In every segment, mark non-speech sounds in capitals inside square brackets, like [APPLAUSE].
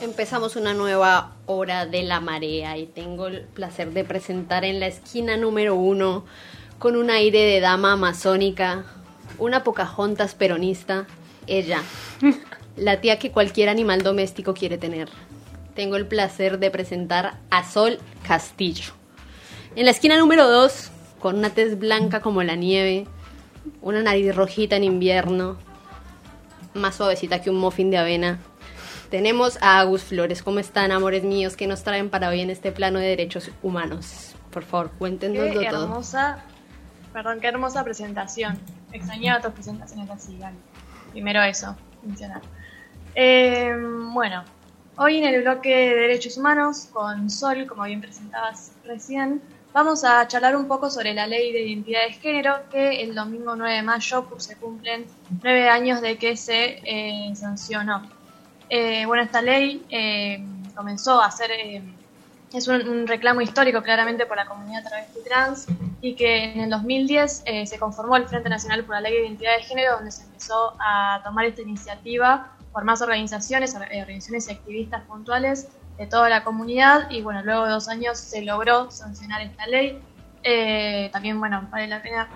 Empezamos una nueva hora de la marea y tengo el placer de presentar en la esquina número uno, con un aire de dama amazónica, una Pocahontas peronista, ella, [LAUGHS] la tía que cualquier animal doméstico quiere tener. Tengo el placer de presentar a Sol Castillo. En la esquina número dos, con una tez blanca como la nieve, una nariz rojita en invierno, más suavecita que un muffin de avena. Tenemos a Agus Flores. ¿Cómo están, amores míos? ¿Qué nos traen para hoy en este plano de derechos humanos? Por favor, cuéntenos Qué todo. hermosa, perdón, qué hermosa presentación. Extrañaba tus presentaciones así, Gaby. Primero eso, mencionar. Eh, bueno, hoy en el bloque de derechos humanos, con Sol, como bien presentabas recién, vamos a charlar un poco sobre la ley de identidad de género, que el domingo 9 de mayo se cumplen nueve años de que se eh, sancionó. Eh, bueno, esta ley eh, comenzó a ser, eh, es un, un reclamo histórico claramente por la comunidad travesti trans y que en el 2010 eh, se conformó el Frente Nacional por la Ley de Identidad de Género, donde se empezó a tomar esta iniciativa por más organizaciones, or- eh, organizaciones y activistas puntuales de toda la comunidad y bueno, luego de dos años se logró sancionar esta ley. Eh, también, bueno, vale la pena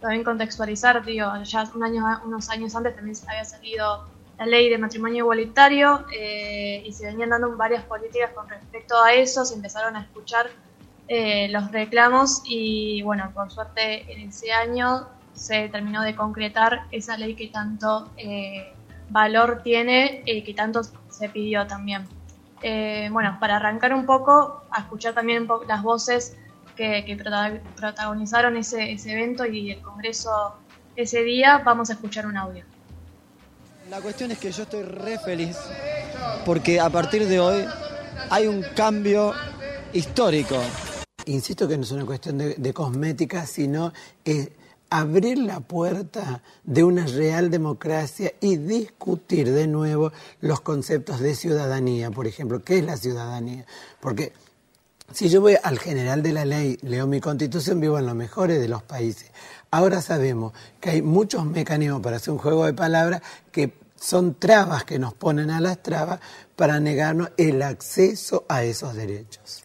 también contextualizar, digo, ya un año, unos años antes también había salido la ley de matrimonio igualitario eh, y se venían dando varias políticas con respecto a eso, se empezaron a escuchar eh, los reclamos y bueno, por suerte en ese año se terminó de concretar esa ley que tanto eh, valor tiene y que tanto se pidió también. Eh, bueno, para arrancar un poco, a escuchar también un poco las voces que, que prota- protagonizaron ese, ese evento y el Congreso ese día, vamos a escuchar un audio. La cuestión es que yo estoy re feliz porque a partir de hoy hay un cambio histórico. Insisto que no es una cuestión de, de cosmética, sino es abrir la puerta de una real democracia y discutir de nuevo los conceptos de ciudadanía, por ejemplo, ¿qué es la ciudadanía? Porque si yo voy al general de la ley, leo mi constitución, vivo en los mejores de los países. Ahora sabemos que hay muchos mecanismos para hacer un juego de palabras que son trabas que nos ponen a las trabas para negarnos el acceso a esos derechos.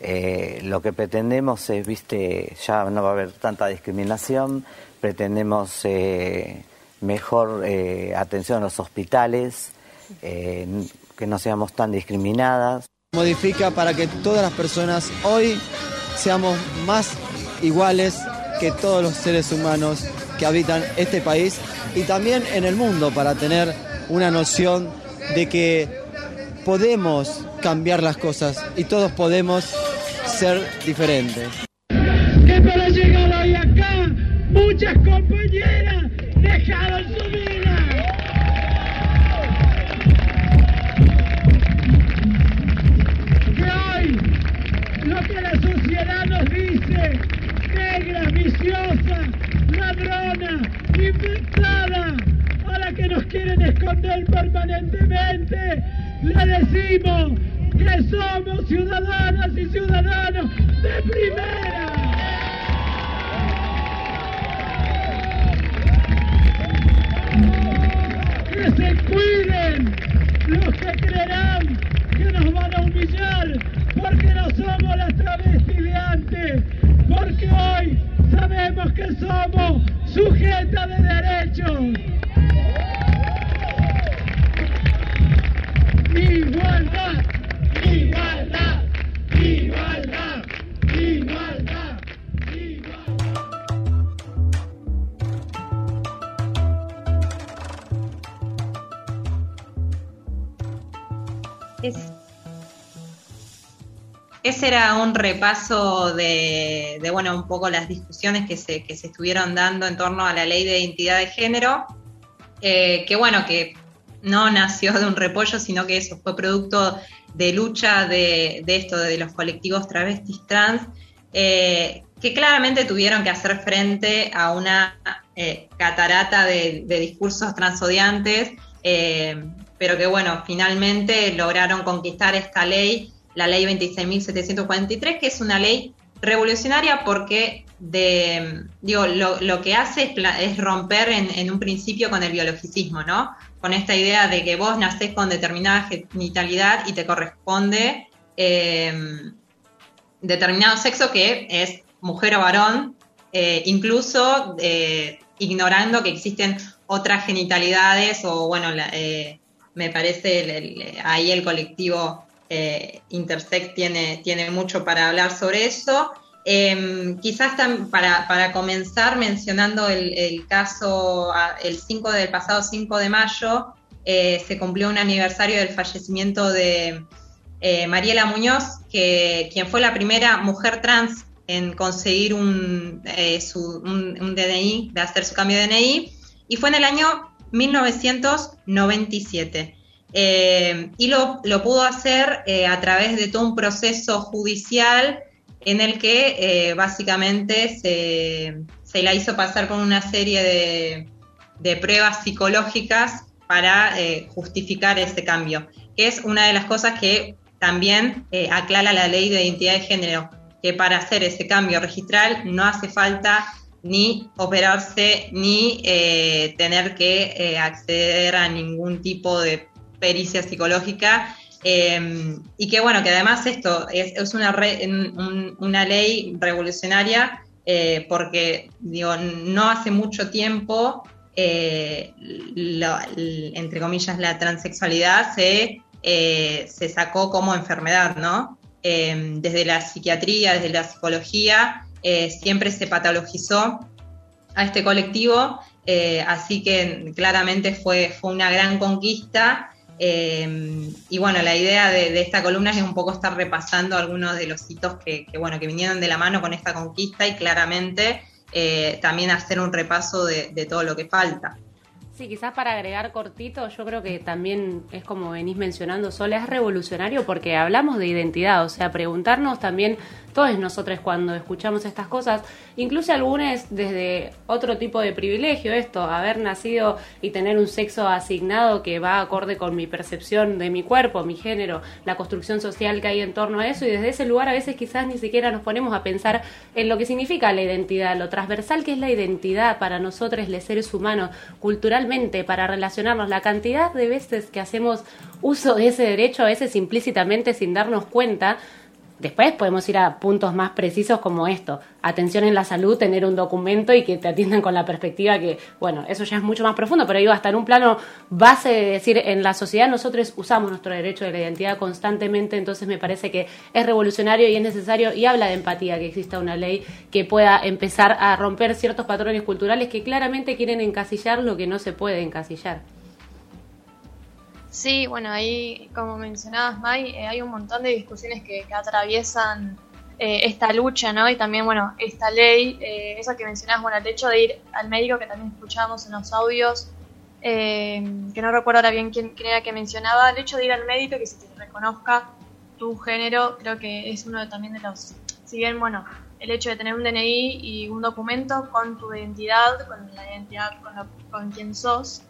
Eh, lo que pretendemos es, viste, ya no va a haber tanta discriminación, pretendemos eh, mejor eh, atención a los hospitales, eh, que no seamos tan discriminadas. Modifica para que todas las personas hoy seamos más iguales que todos los seres humanos que habitan este país y también en el mundo para tener una noción de que podemos cambiar las cosas y todos podemos ser diferentes. que para llegar hoy acá muchas compañeras dejaron su vida. Que hoy lo que la sociedad nos dice, negra, viciosa, ladrona, inventada, a la que nos quieren esconder permanentemente, le decimos que somos ciudadanas y ciudadanos de primera. que se cuiden los que creerán que nos van a humillar porque no somos las travestis de antes, porque hoy sabemos que somos sujetas de ese era un repaso de, bueno, un poco las discusiones que se, que se estuvieron dando en torno a la ley de identidad de género, eh, que bueno, que no nació de un repollo, sino que eso fue producto de lucha de, de esto, de los colectivos travestis trans, eh, que claramente tuvieron que hacer frente a una eh, catarata de, de discursos transodiantes, pero que bueno, finalmente lograron conquistar esta ley, la ley 26.743, que es una ley revolucionaria porque digo, lo, que hace es, romper en, un principio con el biologicismo, ¿no? Con esta idea de que vos nacés con determinada genitalidad y te corresponde em, determinado sexo que es mujer o varón, eh, incluso eh, ignorando que existen otras genitalidades o, bueno, eh, me parece ahí el colectivo Intersex tiene, tiene mucho para hablar sobre eso. Em, quizás para, para, comenzar mencionando el, caso, el 5 del pasado 5 de mayo, eh, se cumplió un aniversario del fallecimiento de eh, Mariela Muñoz, que, quien fue la primera mujer trans en conseguir un, eh, un, DNI, de hacer su cambio de DNI, y fue en el año 1997. Y lo, lo, pudo hacer a través de todo un proceso judicial en el que eh, básicamente se, la hizo pasar con una serie de, pruebas psicológicas para eh, justificar ese cambio, que es una de las cosas que también eh, aclara la ley de identidad de género, que para hacer ese cambio registral no hace falta ni operarse ni tener que acceder a ningún tipo de pericia psicológica Em, y que bueno, que además esto es, una, una ley revolucionaria eh, porque digo, no hace mucho tiempo, eh, entre comillas, la transexualidad se, eh, se sacó como enfermedad, ¿no? Em, desde la psiquiatría, desde la psicología, siempre se patologizó a este colectivo, así que claramente fue, fue una gran conquista eh, y bueno, la idea de, esta columna es un poco estar repasando algunos de los hitos que, bueno, que vinieron de la mano con esta conquista y claramente eh, también hacer un repaso de, todo lo que falta. Sí, quizás para agregar cortito, yo creo que también es como venís mencionando, Sola, es revolucionario porque hablamos de identidad, o sea, preguntarnos también todos nosotros cuando escuchamos estas cosas, incluso algunos desde otro tipo de privilegio, esto, haber nacido y tener un sexo asignado que va acorde con mi percepción de mi cuerpo, mi género, la construcción social que hay en torno a eso, y desde ese lugar a veces quizás ni siquiera nos ponemos a pensar en lo que significa la identidad, lo transversal que es la identidad para nosotros, los seres humanos, culturalmente, para relacionarnos, la cantidad de veces que hacemos uso de ese derecho, a veces implícitamente sin darnos cuenta, Después podemos ir a puntos más precisos como esto, atención en la salud, tener un documento y que te atiendan con la perspectiva que, bueno, eso ya es mucho más profundo, pero digo, hasta en un plano base de decir, en la sociedad nosotros usamos nuestro derecho de la identidad constantemente, entonces me parece que es revolucionario y es necesario y habla de empatía que exista una ley que pueda empezar a romper ciertos patrones culturales que claramente quieren encasillar lo que no se puede encasillar. Sí, bueno, ahí, como mencionabas, Mai, eh, hay un montón de discusiones que, atraviesan eh, esta lucha, ¿no? Y también, bueno, esta ley, eh, eso que mencionabas, bueno, el hecho de ir al médico, que también escuchábamos en los audios, que no recuerdo ahora bien quién, era que mencionaba, el hecho de ir al médico que se te reconozca tu género, creo que es uno también de los, si bien, bueno, el hecho de tener un DNI y un documento con tu identidad, con la identidad con, con quien sos,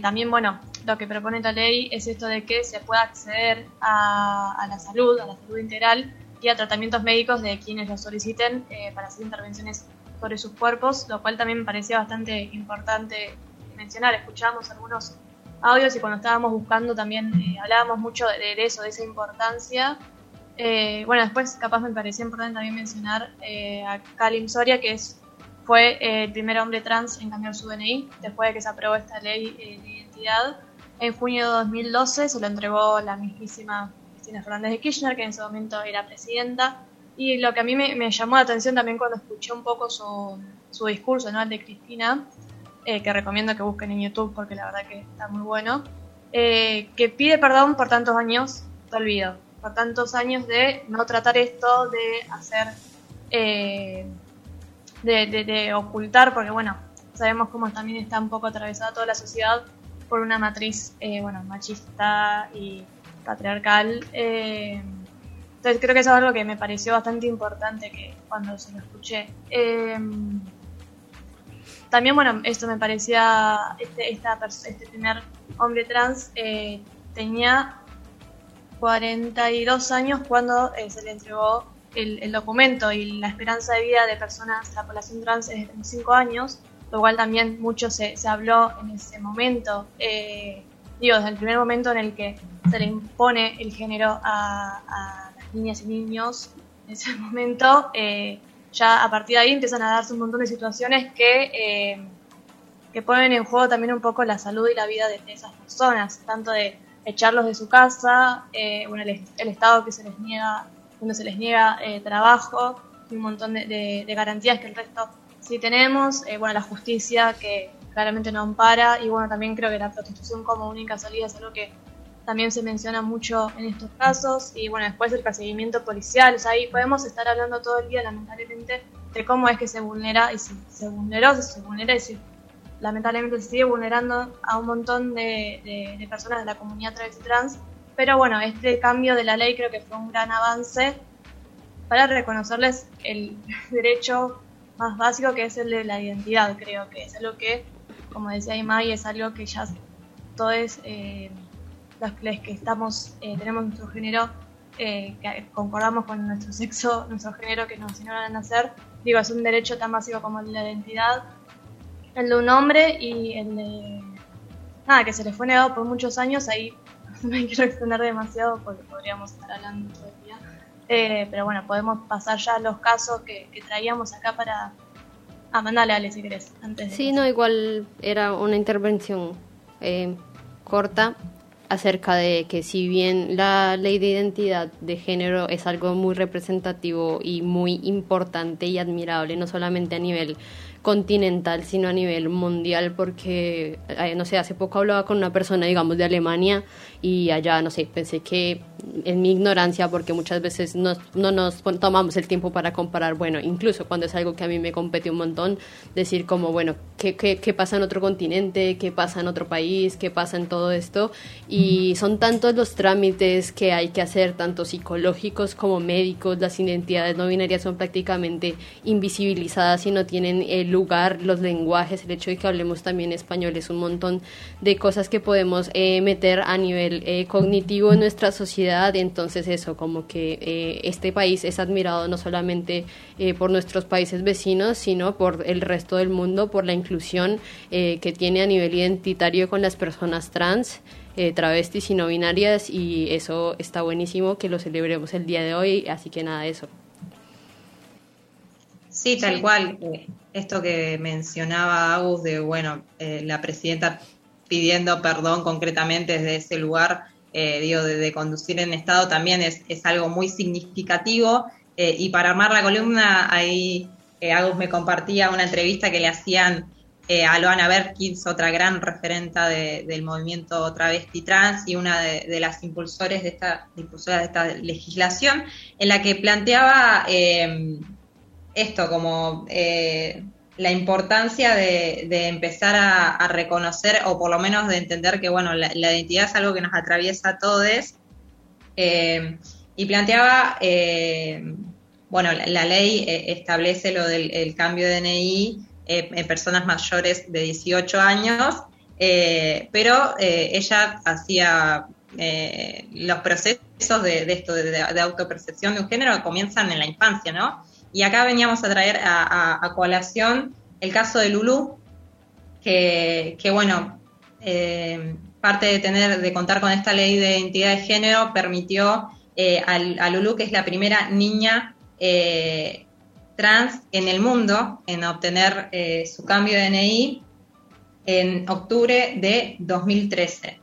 también, bueno, lo que propone esta ley es esto de que se pueda acceder a, la salud, a la salud integral y a tratamientos médicos de quienes lo soliciten eh, para hacer intervenciones sobre sus cuerpos, lo cual también me parecía bastante importante mencionar. Escuchábamos algunos audios y cuando estábamos buscando también eh, hablábamos mucho de, eso, de esa importancia. Eh, bueno, después capaz me parecía importante también mencionar a Kalim Soria, que es, fue el primer hombre trans en cambiar su DNI después de que se aprobó esta ley de identidad. En junio de 2012 se lo entregó la mismísima Cristina Fernández de Kirchner, que en ese momento era presidenta. Y lo que a mí me, llamó la atención también cuando escuché un poco su, discurso, ¿no? el de Cristina, eh, que recomiendo que busquen en YouTube porque la verdad que está muy bueno, eh, que pide perdón por tantos años de olvido, por tantos años de no tratar esto, de hacer, eh, de, de, ocultar, porque bueno, sabemos cómo también está un poco atravesada toda la sociedad por una matriz eh, bueno, machista y patriarcal. Eh, entonces creo que eso es algo que me pareció bastante importante que cuando se lo escuché. Eh, también, bueno, esto me parecía, este, este primer hombre trans tenía 42 años cuando se le entregó el, documento y la esperanza de vida de personas de la población trans es de 35 años, lo cual también mucho se, se habló en ese momento. Eh, digo, desde el primer momento en el que se le impone el género a, las niñas y niños, en ese [LAUGHS] momento, eh, ya a partir de ahí empiezan a darse un montón de situaciones que, eh, que ponen en juego también un poco la salud y la vida de, esas personas, tanto de echarlos de su casa, eh, bueno, el, Estado que se les niega, donde se les niega trabajo, y un montón de, garantías que el resto sí tenemos, bueno, la justicia que claramente no ampara y bueno, también creo que la prostitución como única salida es algo que también se menciona mucho en estos casos. Y bueno, después el perseguimiento policial, o sea, ahí podemos estar hablando todo el día lamentablemente de cómo es que se vulnera y si se vulneró, si se vulnera y si lamentablemente se sigue vulnerando a un montón de, personas de la comunidad travesti trans, pero bueno, este cambio de la ley creo que fue un gran avance para reconocerles el [LAUGHS] derecho más básico que es el de la identidad, creo que es algo que como decía Imai, es algo que ya todos eh, los que estamos, eh, tenemos nuestro género, eh, que concordamos con nuestro sexo, nuestro género que nos enseñaron a nacer, digo, es un derecho tan básico como el de la identidad, el de un hombre y el de... Nada, que se le fue negado por muchos años, ahí [LAUGHS] me quiero extender demasiado porque podríamos estar hablando todo el día. Eh, pero bueno, podemos pasar ya a los casos que traíamos acá para, Ah, mandale, Ale, si querés. Antes sí, no, igual era una intervención eh, corta acerca de que si bien la ley de identidad de género es algo muy representativo y muy importante y admirable, no solamente a nivel continental, sino a nivel mundial, porque, eh, no sé, hace poco hablaba con una persona, digamos, de Alemania y allá, no sé, pensé que en mi ignorancia, porque muchas veces no, no nos tomamos el tiempo para comparar, bueno, incluso cuando es algo que a mí me compete un montón, decir como, bueno, ¿qué, qué, qué pasa en otro continente? ¿Qué pasa en otro país? ¿Qué pasa en todo esto? Y son tantos los trámites que hay que hacer, tanto psicológicos como médicos, las identidades no binarias son prácticamente invisibilizadas y no tienen el lugar, los lenguajes, el hecho de que hablemos también español es un montón de cosas que podemos eh, meter a nivel eh, cognitivo en nuestra sociedad. Entonces eso, como que eh, este país es admirado no solamente por nuestros países vecinos, sino por el resto del mundo, por la inclusión que tiene a nivel identitario con las personas trans. travestis y no binarias y eso está buenísimo que lo celebremos el día de hoy, así que nada, eso. Sí, tal cual. Eh, esto que mencionaba Agus de, bueno, eh, la presidenta pidiendo perdón concretamente desde ese lugar, eh, digo, de, conducir en Estado también es, es algo muy significativo. y para armar la columna, ahí Agus me compartía una entrevista que le hacían a Loana Berkins, otra gran referenta del movimiento travesti trans y una de, las impulsores de esta, impulsora de esta legislación, en la que planteaba esto, como eh, la importancia de, empezar a, reconocer, o por lo menos de entender que, bueno, la, identidad es algo que nos atraviesa a todos. Eh, y planteaba, eh, bueno, la, ley establece lo del cambio de DNI en personas mayores de 18 años, pero ella hacía los procesos de, esto, de, de, autopercepción de un género comienzan en la infancia, ¿no? Y acá veníamos a traer a, colación el caso de Lulú, que, bueno, eh, parte de tener, de contar con esta ley de identidad de género, permitió eh, a Lulú, que es la primera niña eh, trans en el mundo en obtener su cambio de DNI en octubre de 2013.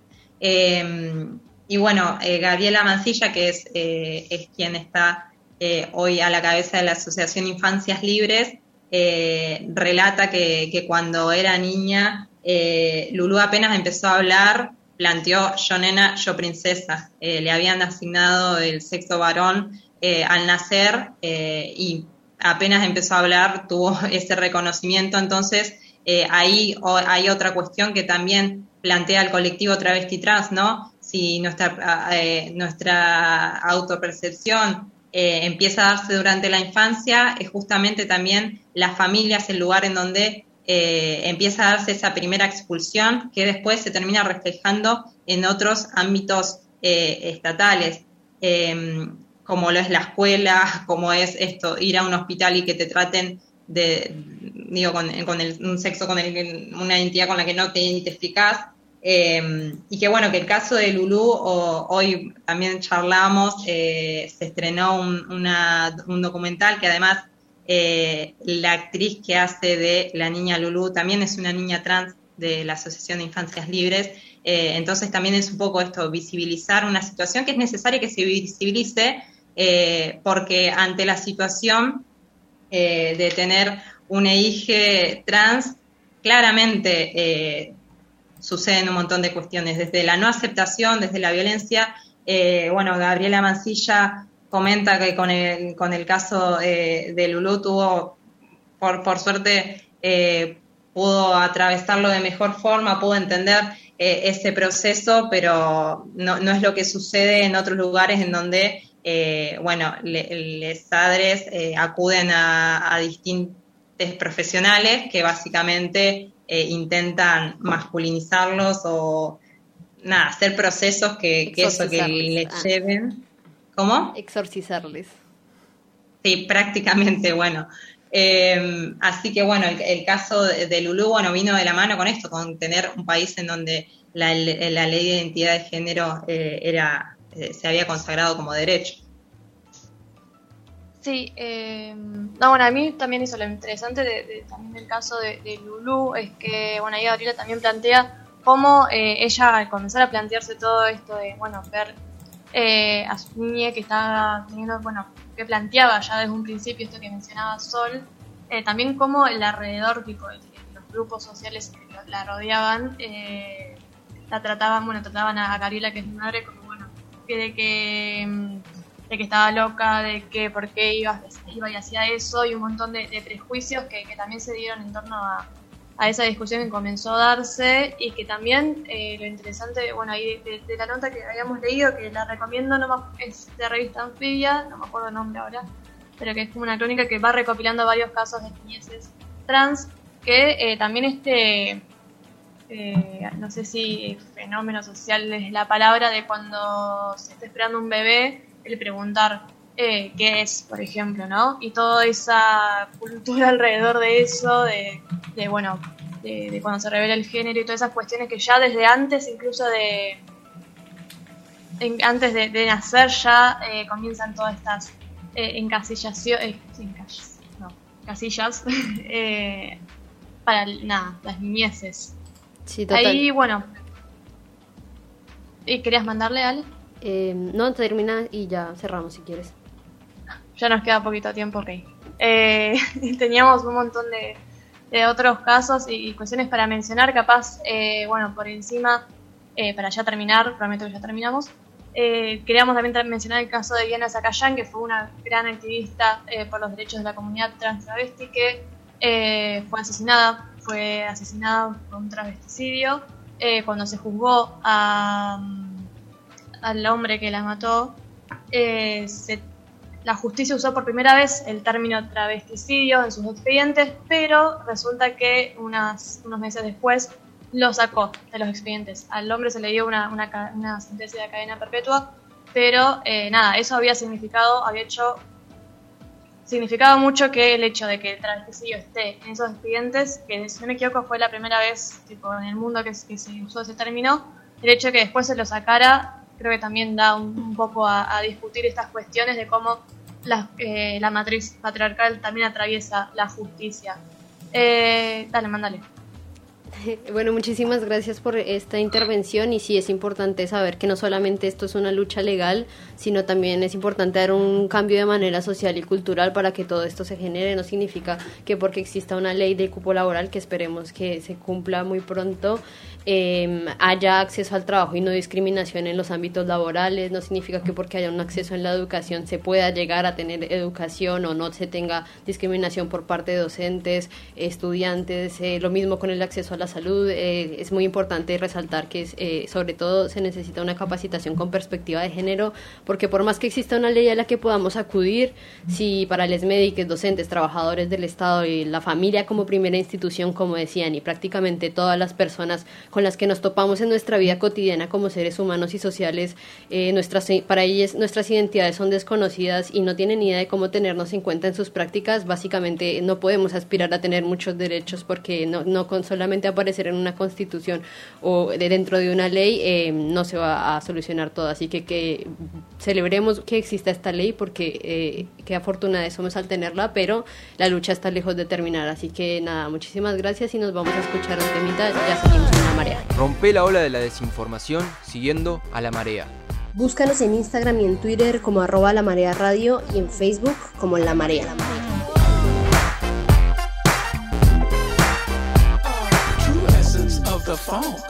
y bueno, Gabriela Mancilla, que es, es quien está eh, hoy a la cabeza de la Asociación Infancias Libres, eh, relata que, cuando era niña, eh, Lulú apenas empezó a hablar, planteó yo nena, yo princesa. le habían asignado el sexo varón al nacer y apenas empezó a hablar, tuvo [LAUGHS] ese reconocimiento. Entonces, ahí hay otra cuestión que también plantea el colectivo travesti trans, ¿no? Si nuestra, nuestra autopercepción eh, empieza a darse durante la infancia, es justamente también las familias el lugar en donde eh, empieza a darse esa primera expulsión que después se termina reflejando en otros ámbitos eh, estatales. Em, como lo es la escuela, [LAUGHS] como es esto, ir a un hospital y que te traten de, digo, con, un sexo con el, una entidad con la que no te identificas. Eh, y que bueno, que el caso de Lulú, hoy también charlamos, eh, se estrenó un, un, documental que además eh, la actriz que hace de la niña Lulú también es una niña trans de la Asociación de Infancias Libres. entonces también es un poco esto, visibilizar una situación que es necesaria que se visibilice, porque ante la situación de tener una hija trans, claramente suceden un montón de cuestiones, desde la no aceptación, desde la violencia. Eh, bueno, Gabriela Mancilla comenta que con el, con el caso eh, de Lulú tuvo, por, por suerte, eh, pudo atravesarlo de mejor forma, pudo entender ese proceso, pero no, no, es lo que sucede en otros lugares en donde, bueno, los padres acuden a, a distintos profesionales que básicamente eh, intentan masculinizarlos o nada, hacer procesos que, eso que les ah. lleven. ¿Cómo? Exorcizarles. Sí, [LAUGHS] prácticamente, bueno. Em, así que bueno, el, caso de, Lulú, bueno, vino de la mano con esto, con tener un país en donde la, ley de identidad de género eh, era, eh, se había consagrado como derecho. Sí, eh, no, bueno, a mí también eso lo interesante de, también del caso de, de, Lulu es que, bueno, ahí Gabriela también plantea cómo eh, ella al comenzar a plantearse todo esto de, bueno, ver eh, a su niña que estaba teniendo, bueno, que planteaba ya desde un principio esto que mencionaba Sol, eh, también cómo el alrededor, tipo, los grupos sociales que la rodeaban, la trataban, bueno, trataban a Gabriela, que es mi madre, como, bueno, que de que mm, de que estaba loca, de que por qué iba, iba y hacía eso, y un montón de, prejuicios que, también se dieron en torno a, esa discusión que comenzó a darse, y que también eh, lo interesante, bueno, ahí de, la nota que habíamos leído, que la recomiendo, no es de revista Anfibia, no me acuerdo el nombre ahora, pero que es como una crónica que va recopilando varios casos de niñeces trans, que eh, también este... Eh, no sé si fenómeno social es la palabra de cuando se está esperando un bebé el preguntar eh, qué es, por ejemplo, ¿no? Y toda esa cultura alrededor de eso, de, bueno, de, cuando se revela el género y todas esas cuestiones que ya desde antes, incluso de... antes de, nacer ya eh, comienzan todas estas eh, encasillaciones, no, casillas [LAUGHS] para nada, las niñeces. Sí, Ahí, bueno. ¿Y querías mandarle, Ale? Eh, no, termina y ya cerramos si quieres. Ya nos queda poquito tiempo, ok. Eh, [LAUGHS] teníamos un montón de, otros casos y, cuestiones para mencionar, capaz, eh, bueno, por encima, eh, para ya terminar, prometo que ya terminamos. queríamos también mencionar el caso de Diana Zacayán, que fue una gran activista por los derechos de la comunidad trans travesti que fue asesinada, fue asesinada por un travesticidio cuando se juzgó a al hombre que la mató, eh, la justicia usó por primera vez el término travesticidio en sus expedientes, pero resulta que unos meses después lo sacó de los expedientes. Al hombre se le dio una, una, sentencia de cadena perpetua, pero eh, nada, eso había significado, había hecho, significaba mucho que el hecho de que el travesticidio esté en esos expedientes, que si no me equivoco fue la primera vez tipo, en el mundo que, que se usó ese término, el hecho de que después se lo sacara creo que también da un, poco a, discutir estas cuestiones de cómo la, eh, matriz patriarcal también atraviesa la justicia. Eh, dale, mándale. [LAUGHS] Bueno, muchísimas gracias por esta intervención y sí es importante saber que no solamente esto es una lucha legal, sino también es importante dar un cambio de manera social y cultural para que todo esto se genere. No significa que porque exista una ley de cupo laboral, que esperemos que se cumpla muy pronto, eh, haya acceso al trabajo y no discriminación en los ámbitos laborales. No significa que porque haya un acceso en la educación se pueda llegar a tener educación o no se tenga discriminación por parte de docentes, estudiantes. Eh, lo mismo con el acceso a la salud. Eh, es muy importante resaltar que eh, sobre todo se necesita una capacitación con perspectiva de género porque por más que exista una ley a la que podamos acudir, si para los médicos, docentes, trabajadores del Estado y la familia como primera institución, como decían, y prácticamente todas las personas con las que nos topamos en nuestra vida cotidiana como seres humanos y sociales, eh, nuestras, para ellas nuestras identidades son desconocidas y no tienen idea de cómo tenernos en cuenta en sus prácticas, básicamente no podemos aspirar a tener muchos derechos porque no, no con solamente aparecer en una constitución o de dentro de una ley eh, no se va a solucionar todo. Así que, que celebremos que exista esta ley porque eh, qué afortunadas somos al tenerla, pero la lucha está lejos de terminar. Así que nada, muchísimas gracias y nos vamos a escuchar un temita. Ya seguimos en la marea. Rompe la ola de la desinformación siguiendo a la marea. Búscanos en Instagram y en Twitter como arroba la marea radio y en Facebook como la marea. funk.